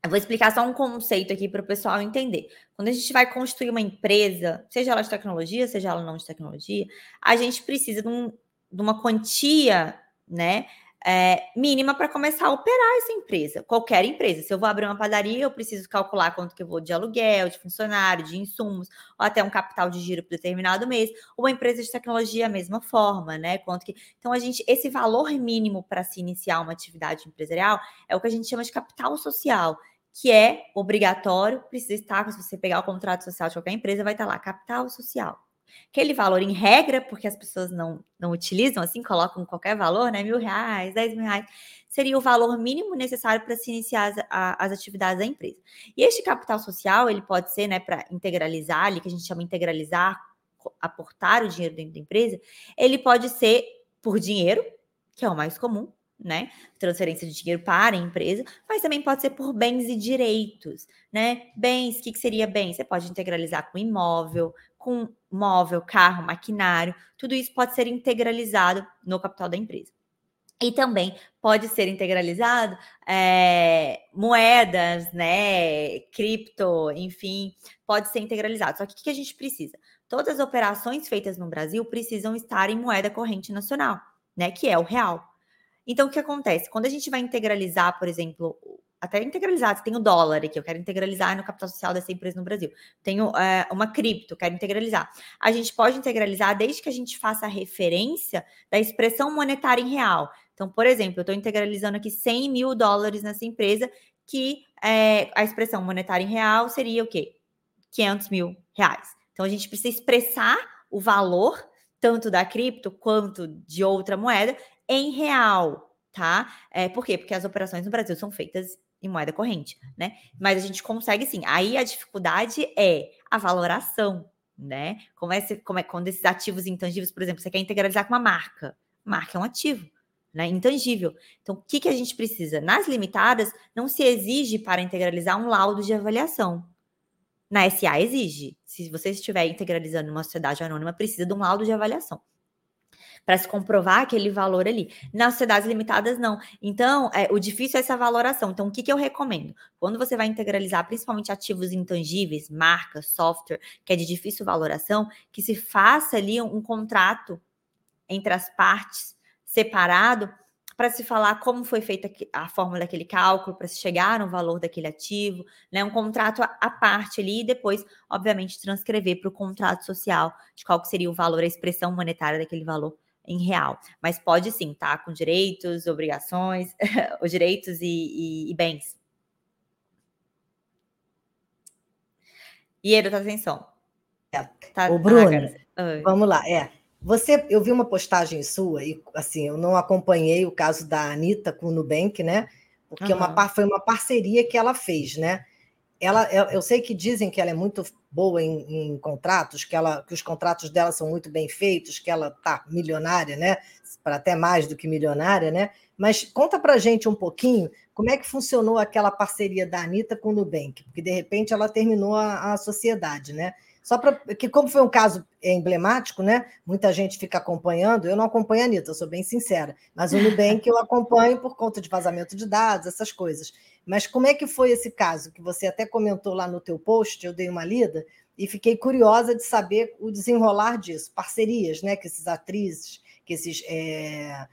Eu vou explicar só um conceito aqui para o pessoal entender. Quando a gente vai construir uma empresa, seja ela de tecnologia, seja ela não de tecnologia, a gente precisa de, um, de uma quantia, né? É, mínima para começar a operar essa empresa, qualquer empresa. Se eu vou abrir uma padaria, eu preciso calcular quanto que eu vou de aluguel, de funcionário, de insumos, ou até um capital de giro para determinado mês. Uma empresa de tecnologia, a mesma forma, né? Quanto que... Então, a gente, esse valor mínimo para se iniciar uma atividade empresarial é o que a gente chama de capital social, que é obrigatório, precisa estar, se você pegar o contrato social de qualquer empresa, vai estar lá, capital social. Aquele valor em regra, porque as pessoas não, não utilizam assim, colocam qualquer valor, né? Mil reais, dez mil reais, seria o valor mínimo necessário para se iniciar as, a, as atividades da empresa. E este capital social, ele pode ser, né, para integralizar ali, que a gente chama integralizar, aportar o dinheiro dentro da empresa, ele pode ser por dinheiro, que é o mais comum, né? Transferência de dinheiro para a empresa, mas também pode ser por bens e direitos, né? Bens, o que, que seria bens? Você pode integralizar com imóvel, com móvel, carro, maquinário, tudo isso pode ser integralizado no capital da empresa. E também pode ser integralizado é, moedas, né, cripto, enfim, pode ser integralizado. Só que o que a gente precisa? Todas as operações feitas no Brasil precisam estar em moeda corrente nacional, né, que é o real. Então, o que acontece? Quando a gente vai integralizar, por exemplo, até integralizado. Você tem o dólar aqui, eu quero integralizar no capital social dessa empresa no Brasil. Tenho é, uma cripto, quero integralizar. A gente pode integralizar desde que a gente faça a referência da expressão monetária em real. Então, por exemplo, eu estou integralizando aqui 100 mil dólares nessa empresa, que é, a expressão monetária em real seria o quê? 500 mil reais. Então, a gente precisa expressar o valor, tanto da cripto quanto de outra moeda, em real, tá? É, por quê? Porque as operações no Brasil são feitas em moeda corrente, né? Mas a gente consegue sim. Aí a dificuldade é a valoração, né? Como é, como é quando esses ativos intangíveis, por exemplo, você quer integralizar com uma marca. Marca é um ativo, né? Intangível. Então, o que, que a gente precisa? Nas limitadas, não se exige para integralizar um laudo de avaliação. Na SA exige. Se você estiver integralizando uma sociedade anônima, precisa de um laudo de avaliação para se comprovar aquele valor ali. Nas sociedades limitadas, não. Então, é, o difícil é essa valoração. Então, o que, que eu recomendo? Quando você vai integralizar, principalmente ativos intangíveis, marca, software, que é de difícil valoração, que se faça ali um, contrato entre as partes separado para se falar como foi feita a forma daquele cálculo, para se chegar no valor daquele ativo, né? Um contrato à parte ali, e depois, obviamente, transcrever para o contrato social de qual seria o valor, a expressão monetária daquele valor em real. Mas pode sim, tá? Com direitos, obrigações, os direitos e, e, e bens. Iero, tá atenção. É. Tá, Ô, Bruna, vamos lá. É, você, eu vi uma postagem sua e assim, eu não acompanhei o caso da Anitta com o Nubank, né? Porque uhum. uma, foi uma parceria que ela fez, né? Ela, eu sei que dizem que ela é muito boa em, em, contratos, que, ela, que os contratos dela são muito bem feitos, que ela tá milionária, né? Para até mais do que milionária, né? Mas conta para gente um pouquinho como é que funcionou aquela parceria da Anitta com o Nubank, porque de repente ela terminou a, a sociedade, né? Só para que, como foi um caso emblemático, né? Muita gente fica acompanhando. Eu não acompanho a Anitta, eu sou bem sincera, mas o Nubank eu acompanho por conta de vazamento de dados, essas coisas. Mas como é que foi esse caso que você até comentou lá no teu post? Eu dei uma lida e fiquei curiosa de saber o desenrolar disso, parcerias, né? Que esses atrizes, que esses é...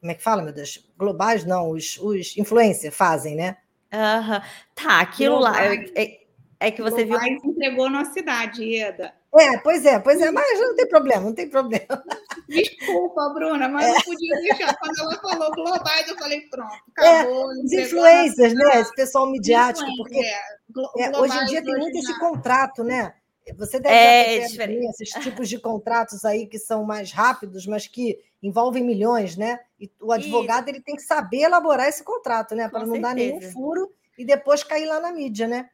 como é que fala, meu Deus? Globais, não, os, os influencers fazem, né? Uhum. Tá, aquilo Globais. lá. É, é que você viu. Mais entregou na cidade, Eda. É, pois é, pois é, mas não tem problema, não tem problema. Desculpa, Bruna, mas é. não podia deixar. Quando ela falou globais, eu falei, pronto, é, acabou. É, os influencers, né? Esse pessoal midiático, porque é, hoje em dia tem muito esse contrato, né? Você deve é, ter esses tipos de contratos aí que são mais rápidos, mas que envolvem milhões, né? E o advogado ele tem que saber elaborar esse contrato, né? Para não certeza. dar nenhum furo e depois cair lá na mídia, né?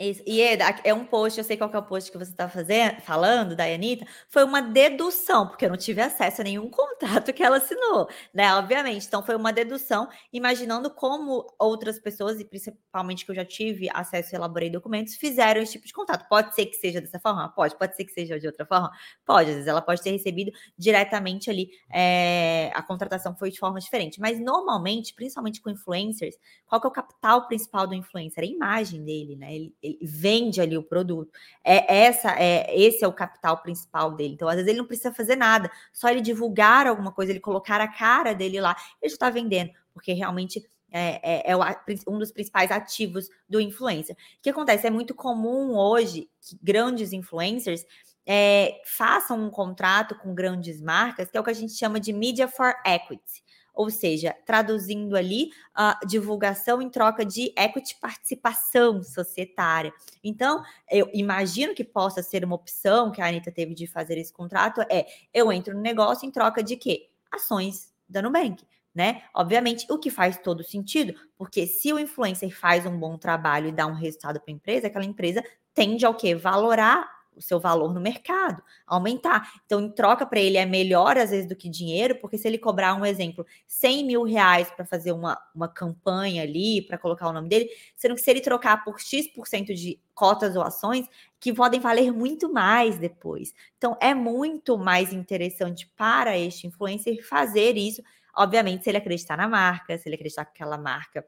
E é, é um post, eu sei qual é o post que você está fazendo, falando, da Anitta, foi uma dedução, porque eu não tive acesso a nenhum contrato que ela assinou, né? Obviamente. Então, foi uma dedução, imaginando como outras pessoas, e principalmente que eu já tive acesso e elaborei documentos, fizeram esse tipo de contrato. Pode ser que seja dessa forma? Pode. Pode ser que seja de outra forma? Pode. Às vezes ela pode ter recebido diretamente ali, é, a contratação foi de forma diferente. Mas normalmente, principalmente com influencers, qual que é o capital principal do influencer? É a imagem dele, né? Ele vende ali o produto. É essa é esse é o capital principal dele. Então, às vezes ele não precisa fazer nada, só ele divulgar alguma coisa, ele colocar a cara dele lá, ele está vendendo, porque realmente é, é, é, um dos principais ativos do influencer. O que acontece? É muito comum hoje que grandes influencers é, façam um contrato com grandes marcas, que é o que a gente chama de media for equity ou seja, traduzindo ali a divulgação em troca de equity participação societária. Então, eu imagino que possa ser uma opção que a Anitta teve de fazer esse contrato é eu entro no negócio em troca de quê? Ações da Nubank. Né? Obviamente, o que faz todo sentido, porque se o influencer faz um bom trabalho e dá um resultado para a empresa, aquela empresa tende ao quê? Valorar o seu valor no mercado, aumentar. Então, em troca para ele é melhor, às vezes, do que dinheiro, porque se ele cobrar, um exemplo, 100 mil reais para fazer uma, uma campanha ali, para colocar o nome dele, sendo que se ele trocar por X% de cotas ou ações, que podem valer muito mais depois. Então, é muito mais interessante para este influencer fazer isso, obviamente, se ele acreditar na marca, se ele acreditar que aquela marca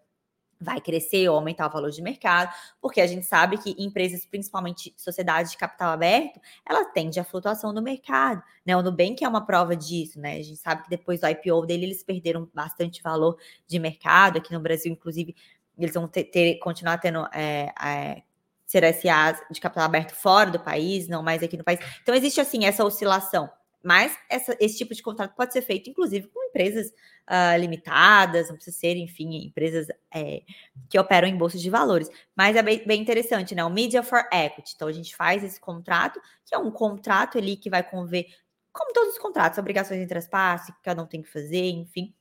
vai crescer ou aumentar o valor de mercado, porque a gente sabe que empresas, principalmente sociedades de capital aberto, ela tende à flutuação do mercado, né? O Nubank é uma prova disso, né? A gente sabe que depois do IPO dele, eles perderam bastante valor de mercado, aqui no Brasil, inclusive, eles vão ter, ter continuar tendo é, é, CRSAs de capital aberto fora do país, não mais aqui no país. Então, existe, assim, essa oscilação, mas essa, esse tipo de contrato pode ser feito, inclusive, com empresas uh, limitadas, não precisa ser, enfim, empresas é, que operam em bolsas de valores. Mas é bem, bem, interessante, né? O Media for Equity. Então, a gente faz esse contrato, que é um contrato ali que vai conver, como todos os contratos, obrigações de traspasse, que cada um tem que fazer, enfim.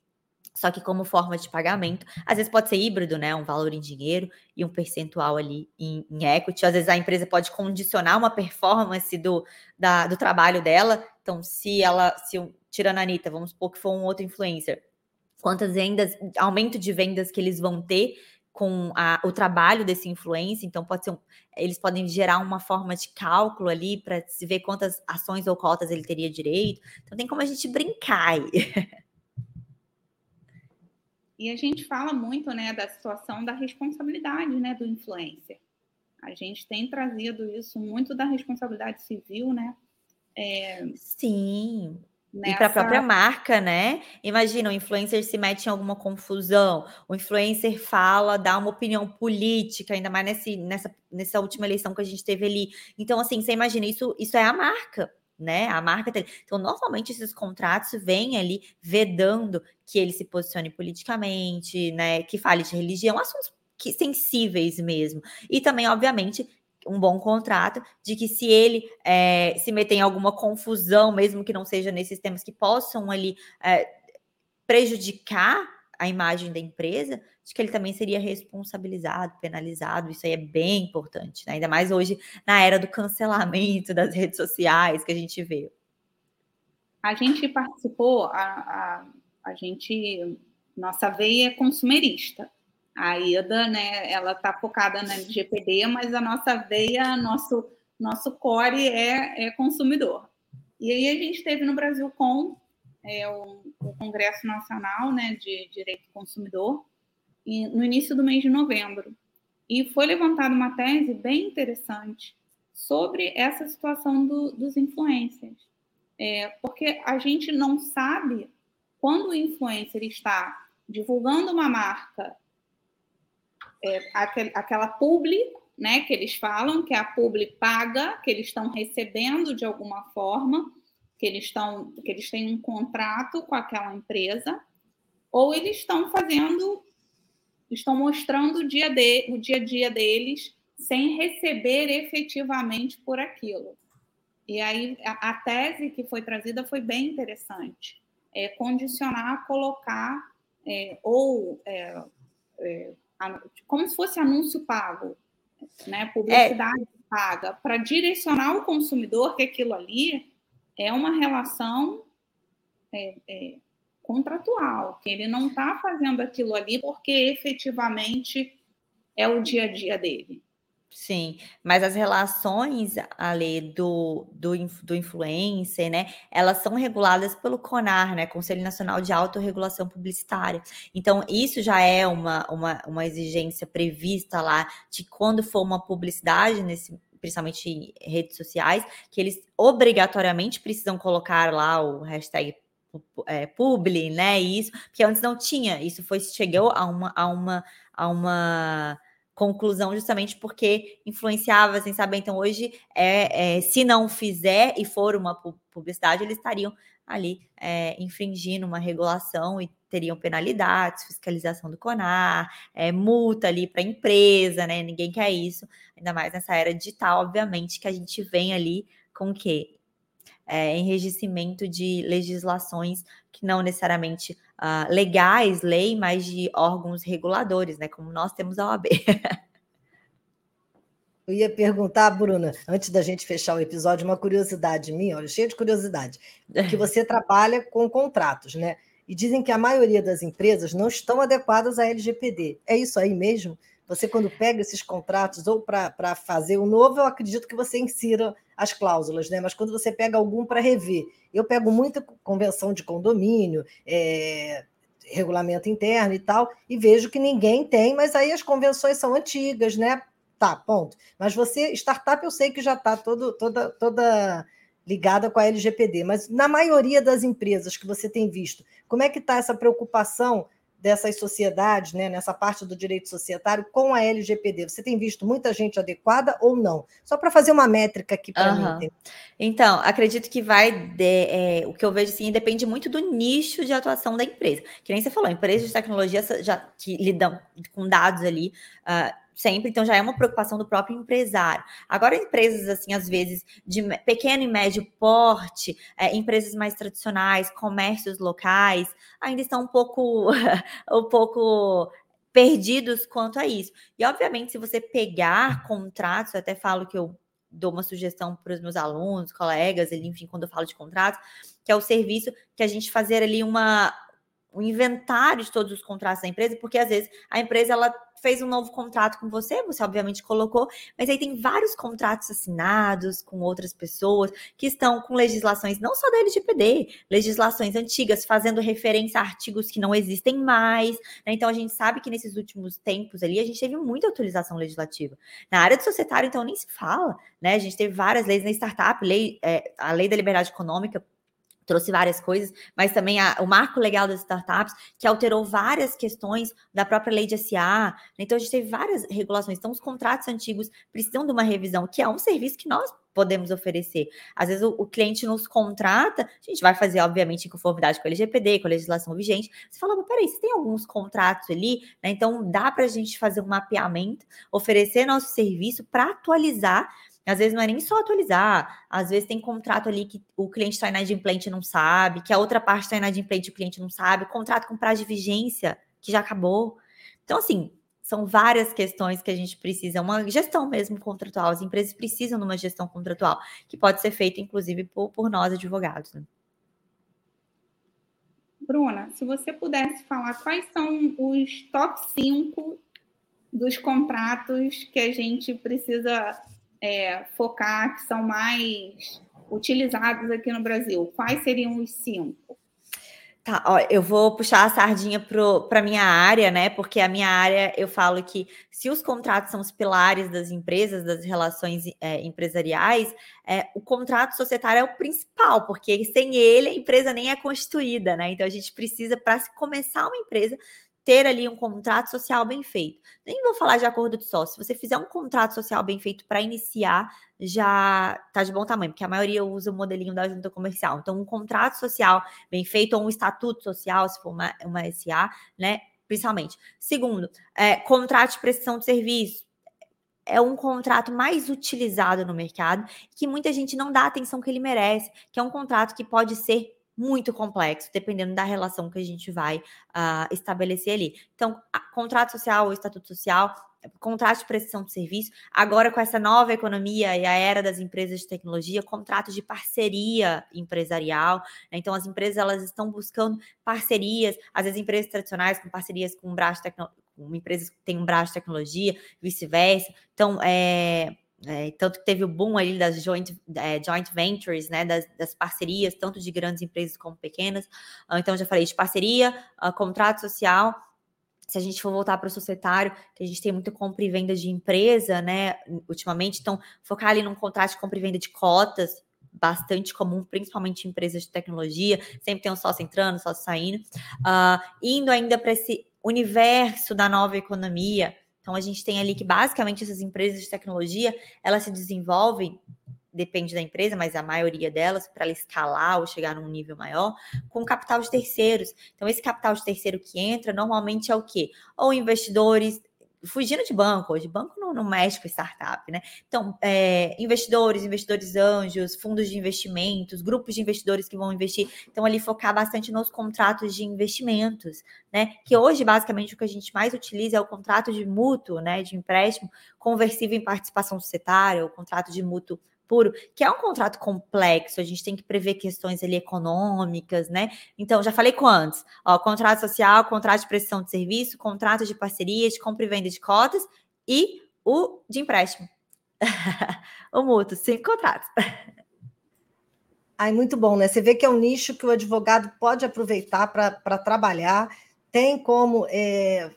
Só que como forma de pagamento, às vezes pode ser híbrido, né? Um valor em dinheiro e um percentual ali em, em equity. Às vezes a empresa pode condicionar uma performance do, da, do trabalho dela. Então, se ela, se tirando a Anitta, vamos supor que for um outro influencer, quantas vendas, aumento de vendas que eles vão ter com a, o trabalho desse influencer, então pode ser um, eles podem gerar uma forma de cálculo ali para se ver quantas ações ou cotas ele teria direito. Então tem como a gente brincar aí. E a gente fala muito, né, da situação da responsabilidade, né, do influencer. A gente tem trazido isso muito da responsabilidade civil, né? É... Sim. Nessa... E para a própria marca, né? Imagina, o influencer se mete em alguma confusão, o influencer fala, dá uma opinião política, ainda mais nesse, nessa, nessa última eleição que a gente teve ali. Então, assim, você imagina, isso, isso é a marca, né? A marca. Então, normalmente esses contratos vêm ali vedando que ele se posicione politicamente, né? Que fale de religião, assuntos que, sensíveis mesmo. E também, obviamente, um bom contrato de que se ele é, se meter em alguma confusão, mesmo que não seja nesses temas que possam ali é, prejudicar a imagem da empresa, de que ele também seria responsabilizado, penalizado. Isso aí é bem importante, né? ainda mais hoje na era do cancelamento das redes sociais que a gente vê. A gente participou, a, a, a gente, nossa veia é consumerista. A Ida, né, ela está focada na LGPD, mas a nossa veia, nosso, nosso core é, é consumidor. E aí a gente teve no Brasil com é, o, o, Congresso Nacional né, de Direito do Consumidor e, no início do mês de novembro. E foi levantada uma tese bem interessante sobre essa situação do, dos influencers. É, porque a gente não sabe quando o influencer está divulgando uma marca é, aquele, aquela publi, né, que eles falam, que é a publi paga, que eles estão recebendo de alguma forma, que eles estão, que eles têm um contrato com aquela empresa, ou eles estão fazendo, estão mostrando o dia, de, o dia a dia deles sem receber efetivamente por aquilo. E aí a, a tese que foi trazida foi bem interessante. É condicionar, colocar é, ou é, é, como se fosse anúncio pago, né? Publicidade é. paga, para direcionar o consumidor que aquilo ali é uma relação é, é, contratual, que ele não está fazendo aquilo ali porque efetivamente é o dia a dia dele. Sim, mas as relações, ali do, do, do influencer, né? Elas são reguladas pelo CONAR, né? Conselho Nacional de Autorregulação Publicitária. Então, isso já é uma, uma, uma exigência prevista lá de quando for uma publicidade, nesse, principalmente redes sociais, que eles obrigatoriamente precisam colocar lá o hashtag é, publi, né? Isso, porque antes não tinha. Isso foi chegou a uma, a uma, a uma conclusão justamente porque influenciava sem saber. Então, hoje, é, é, se não fizer e for uma publicidade, eles estariam ali é, infringindo uma regulação e teriam penalidades, fiscalização do CONAR, é, multa ali para a empresa, né? Ninguém quer isso, ainda mais nessa era digital, obviamente, que a gente vem ali com o quê? É, enregimento de legislações que não necessariamente uh, legais, lei, mas de órgãos reguladores, né? Como nós temos a OAB. Eu ia perguntar, Bruna, antes da gente fechar o episódio, uma curiosidade minha, olha, cheia de curiosidade, que você trabalha com contratos, né? E dizem que a maioria das empresas não estão adequadas à LGPD. É isso aí mesmo? Você, quando pega esses contratos, ou para fazer o novo, eu acredito que você insira as cláusulas, né? Mas quando você pega algum para rever, eu pego muita convenção de condomínio, é, regulamento interno e tal, e vejo que ninguém tem, mas aí as convenções são antigas, né? Tá, ponto. Mas você, startup, eu sei que já está toda, toda ligada com a LGPD, mas na maioria das empresas que você tem visto, como é que está essa preocupação dessas sociedades, né, nessa parte do direito societário, com a LGPD? Você tem visto muita gente adequada ou não? Só para fazer uma métrica aqui para uhum. mim. Então, acredito que vai. De, é, o que eu vejo assim, depende muito do nicho de atuação da empresa. Que nem você falou, empresas de tecnologia já que lidam com dados ali. Uh, sempre, então já é uma preocupação do próprio empresário. Agora, empresas, assim, às vezes, de pequeno e médio porte, é, empresas mais tradicionais, comércios locais, ainda estão um pouco, um pouco perdidos quanto a isso. E, obviamente, se você pegar contratos, eu até falo que eu dou uma sugestão para os meus alunos, colegas, enfim, quando eu falo de contratos, que é o serviço que a gente fazer ali uma um inventário de todos os contratos da empresa, porque às vezes a empresa ela fez um novo contrato com você, você obviamente colocou, mas aí tem vários contratos assinados com outras pessoas que estão com legislações não só da LGPD, legislações antigas fazendo referência a artigos que não existem mais. Né? Então a gente sabe que nesses últimos tempos ali a gente teve muita atualização legislativa. Na área do societário, então, nem se fala, né? A gente teve várias leis na startup, lei, é, a lei da liberdade econômica trouxe várias coisas, mas também a, o marco legal das startups, que alterou várias questões da própria lei de SA. Então, a gente teve várias regulações. Então, os contratos antigos precisam de uma revisão, que é um serviço que nós podemos oferecer. Às vezes, o, o cliente nos contrata, a gente vai fazer, obviamente, em conformidade com a LGPD, com a legislação vigente. Você fala, mas peraí, você tem alguns contratos ali, né? Então, dá para a gente fazer um mapeamento, oferecer nosso serviço para atualizar às vezes não é nem só atualizar, às vezes tem contrato ali que o cliente está inadimplente e não sabe, que a outra parte está inadimplente e o cliente não sabe, contrato com prazo de vigência que já acabou. Então, assim, são várias questões que a gente precisa, uma gestão mesmo contratual. As empresas precisam de uma gestão contratual, que pode ser feita, inclusive, por, por nós, advogados. Né? Bruna, se você pudesse falar quais são os top 5 dos contratos que a gente precisa é, focar, que são mais utilizados aqui no Brasil? Quais seriam os cinco? Tá, ó, eu vou puxar a sardinha para a minha área, né? Porque a minha área eu falo que se os contratos são os pilares das empresas, das relações é, empresariais, é, o contrato societário é o principal, porque sem ele a empresa nem é constituída, né? Então a gente precisa, para começar uma empresa, ter ali um contrato social bem feito. Nem vou falar de acordo de sócio. Se você fizer um contrato social bem feito para iniciar, já tá de bom tamanho, porque a maioria usa o modelinho da junta comercial. Então, um contrato social bem feito, ou um estatuto social, se for uma, uma SA, né? Principalmente. Segundo, é, contrato de prestação de serviço. É um contrato mais utilizado no mercado, que muita gente não dá a atenção que ele merece, que é um contrato que pode ser muito complexo, dependendo da relação que a gente vai uh, estabelecer ali. Então, contrato social ou estatuto social, contrato de prestação de serviço, agora com essa nova economia e a era das empresas de tecnologia, contrato de parceria empresarial. Né? Então, as empresas elas estão buscando parcerias, às vezes empresas tradicionais com parcerias com um braço tecnológico, empresas que têm um braço de tecnologia, vice-versa. Então, é, é, tanto que teve o boom ali das joint, é, joint ventures, né, das, das, parcerias, tanto de grandes empresas como pequenas. Uh, então, já falei de parceria, uh, contrato social. Se a gente for voltar para o societário, que a gente tem muito compra e venda de empresa, né, ultimamente, então, focar ali num contrato de compra e venda de cotas, bastante comum, principalmente em empresas de tecnologia, sempre tem um sócio entrando, sócio saindo. Uh, indo ainda para esse universo da nova economia, então a gente tem ali que basicamente essas empresas de tecnologia, elas se desenvolvem depende da empresa, mas a maioria delas, para escalar ou chegar num nível maior, com capital de terceiros. Então, esse capital de terceiro que entra, normalmente é o quê? Ou investidores fugindo de banco, hoje banco não, não mexe com startup, né? Então, é, investidores, investidores anjos, fundos de investimentos, grupos de investidores que vão investir, então ali focar bastante nos contratos de investimentos, né? Que hoje, basicamente, o que a gente mais utiliza é o contrato de mútuo, né? De empréstimo conversível em participação societária, o contrato de mútuo puro, que é um contrato complexo, a gente tem que prever questões ali econômicas, né? Então, já falei quantos? Ó, contrato social, contrato de prestação de serviço, contrato de parceria, de compra e venda de cotas e o de empréstimo. o mútuo, cinco contratos. Ai, muito bom, né? Você vê que é um nicho que o advogado pode aproveitar para trabalhar, tem como, é,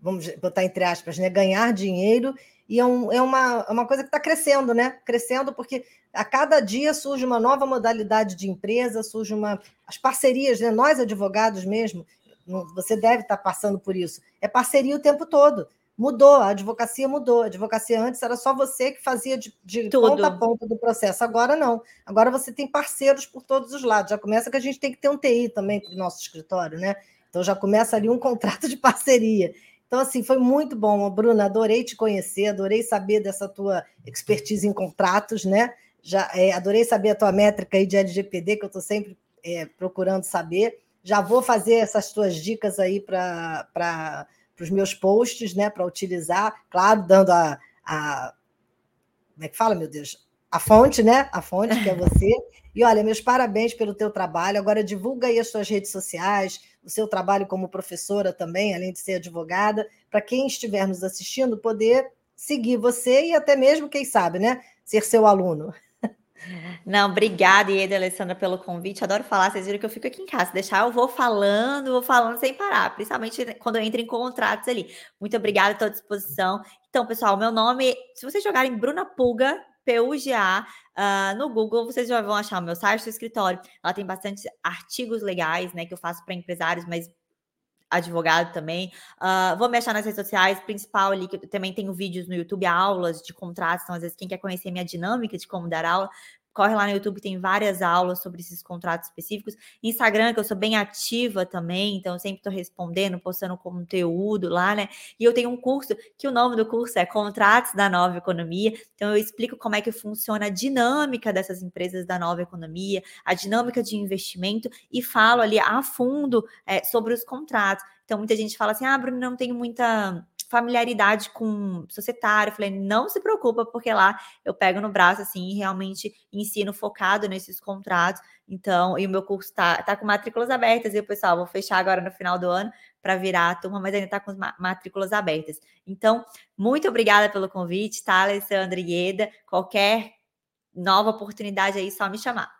vamos botar entre aspas, né, ganhar dinheiro e é, um, é uma, é uma coisa que está crescendo, né? Crescendo porque a cada dia surge uma nova modalidade de empresa, surge uma. As parcerias, né? Nós, advogados mesmo, você deve estar tá passando por isso. É parceria o tempo todo. Mudou, a advocacia mudou. A advocacia antes era só você que fazia de, de ponta a ponta do processo. Agora não. Agora você tem parceiros por todos os lados. Já começa que a gente tem que ter um TI também para o nosso escritório, né? Então já começa ali um contrato de parceria. Então, assim, foi muito bom, Bruna. Adorei te conhecer, adorei saber dessa tua expertise em contratos, né? Já é, adorei saber a tua métrica aí de LGPD, que eu estou sempre é, procurando saber. Já vou fazer essas tuas dicas aí para os meus posts, né? Para utilizar, claro, dando a, a. Como é que fala, meu Deus? A fonte, né? A fonte, que é você. E olha, meus parabéns pelo teu trabalho. Agora divulga aí as suas redes sociais, o seu trabalho como professora também, além de ser advogada, para quem estiver nos assistindo poder seguir você e até mesmo, quem sabe, né, ser seu aluno. Não, obrigada, Ieda Alessandra, pelo convite. Adoro falar, vocês viram que eu fico aqui em casa. Deixar eu vou falando, vou falando sem parar, principalmente quando eu entro em contratos ali. Muito obrigada, estou à disposição. Então, pessoal, meu nome, se vocês jogarem Bruna Pulga, PUGA uh, no Google, vocês já vão achar o meu site, o escritório. Ela tem bastante artigos legais, né, que eu faço para empresários, mas advogado também. Uh, vou me achar nas redes sociais, principal ali, que eu também tenho vídeos no YouTube, aulas de contratos. Então, às vezes, quem quer conhecer minha dinâmica de como dar aula, corre lá no YouTube, tem várias aulas sobre esses contratos específicos. Instagram, que eu sou bem ativa também, então sempre estou respondendo, postando conteúdo lá, né? E eu tenho um curso que o nome do curso é Contratos da Nova Economia. Então eu explico como é que funciona a dinâmica dessas empresas da nova economia, a dinâmica de investimento e falo ali a fundo é, sobre os contratos. Então muita gente fala assim: ah, Bruno, não tenho muita familiaridade com societário. Falei, não se preocupa, porque lá eu pego no braço assim e realmente ensino focado nesses contratos. Então, e o meu curso tá, tá com matrículas abertas, e o pessoal, vou fechar agora no final do ano para virar a turma, mas ainda está com matrículas abertas. Então, muito obrigada pelo convite, tá, Alessandra Ieda? Qualquer nova oportunidade aí, só me chamar.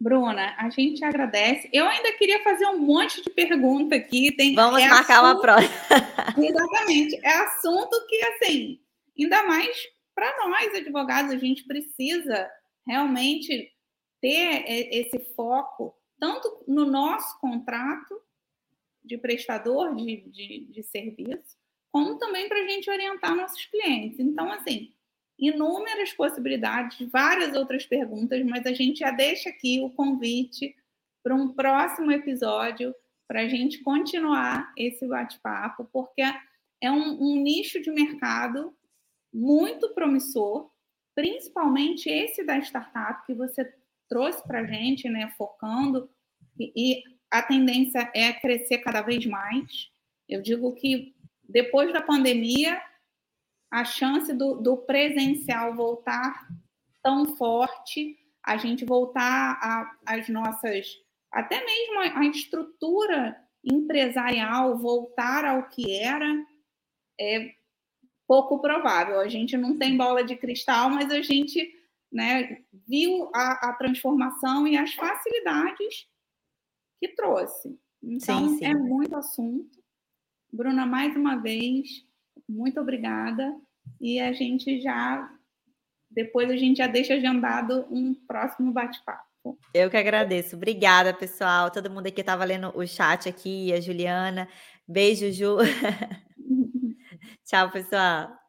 Bruna, a gente agradece. Eu ainda queria fazer um monte de pergunta aqui. Tem, Vamos é marcar assunto, uma próxima. Exatamente. É assunto que, assim, ainda mais para nós, advogados, a gente precisa realmente ter esse foco, tanto no nosso contrato de prestador de, de, de serviço, como também para a gente orientar nossos clientes. Então, assim, inúmeras possibilidades, várias outras perguntas, mas a gente já deixa aqui o convite para um próximo episódio para a gente continuar esse bate-papo, porque é um, um, nicho de mercado muito promissor, principalmente esse da startup que você trouxe para a gente, né, focando, e, e a tendência é crescer cada vez mais. Eu digo que depois da pandemia, a chance do, do presencial voltar tão forte, a gente voltar às nossas, até mesmo a, a estrutura empresarial voltar ao que era, é pouco provável. A gente não tem bola de cristal, mas a gente né, viu a, a transformação e as facilidades que trouxe. Então, sim, sim. é muito assunto. Bruna, mais uma vez, muito obrigada. E a gente já, depois a gente já deixa agendado um próximo bate-papo. Eu que agradeço. Obrigada, pessoal. Todo mundo aqui estava lendo o chat aqui, a Juliana. Beijo, Ju. Tchau, pessoal.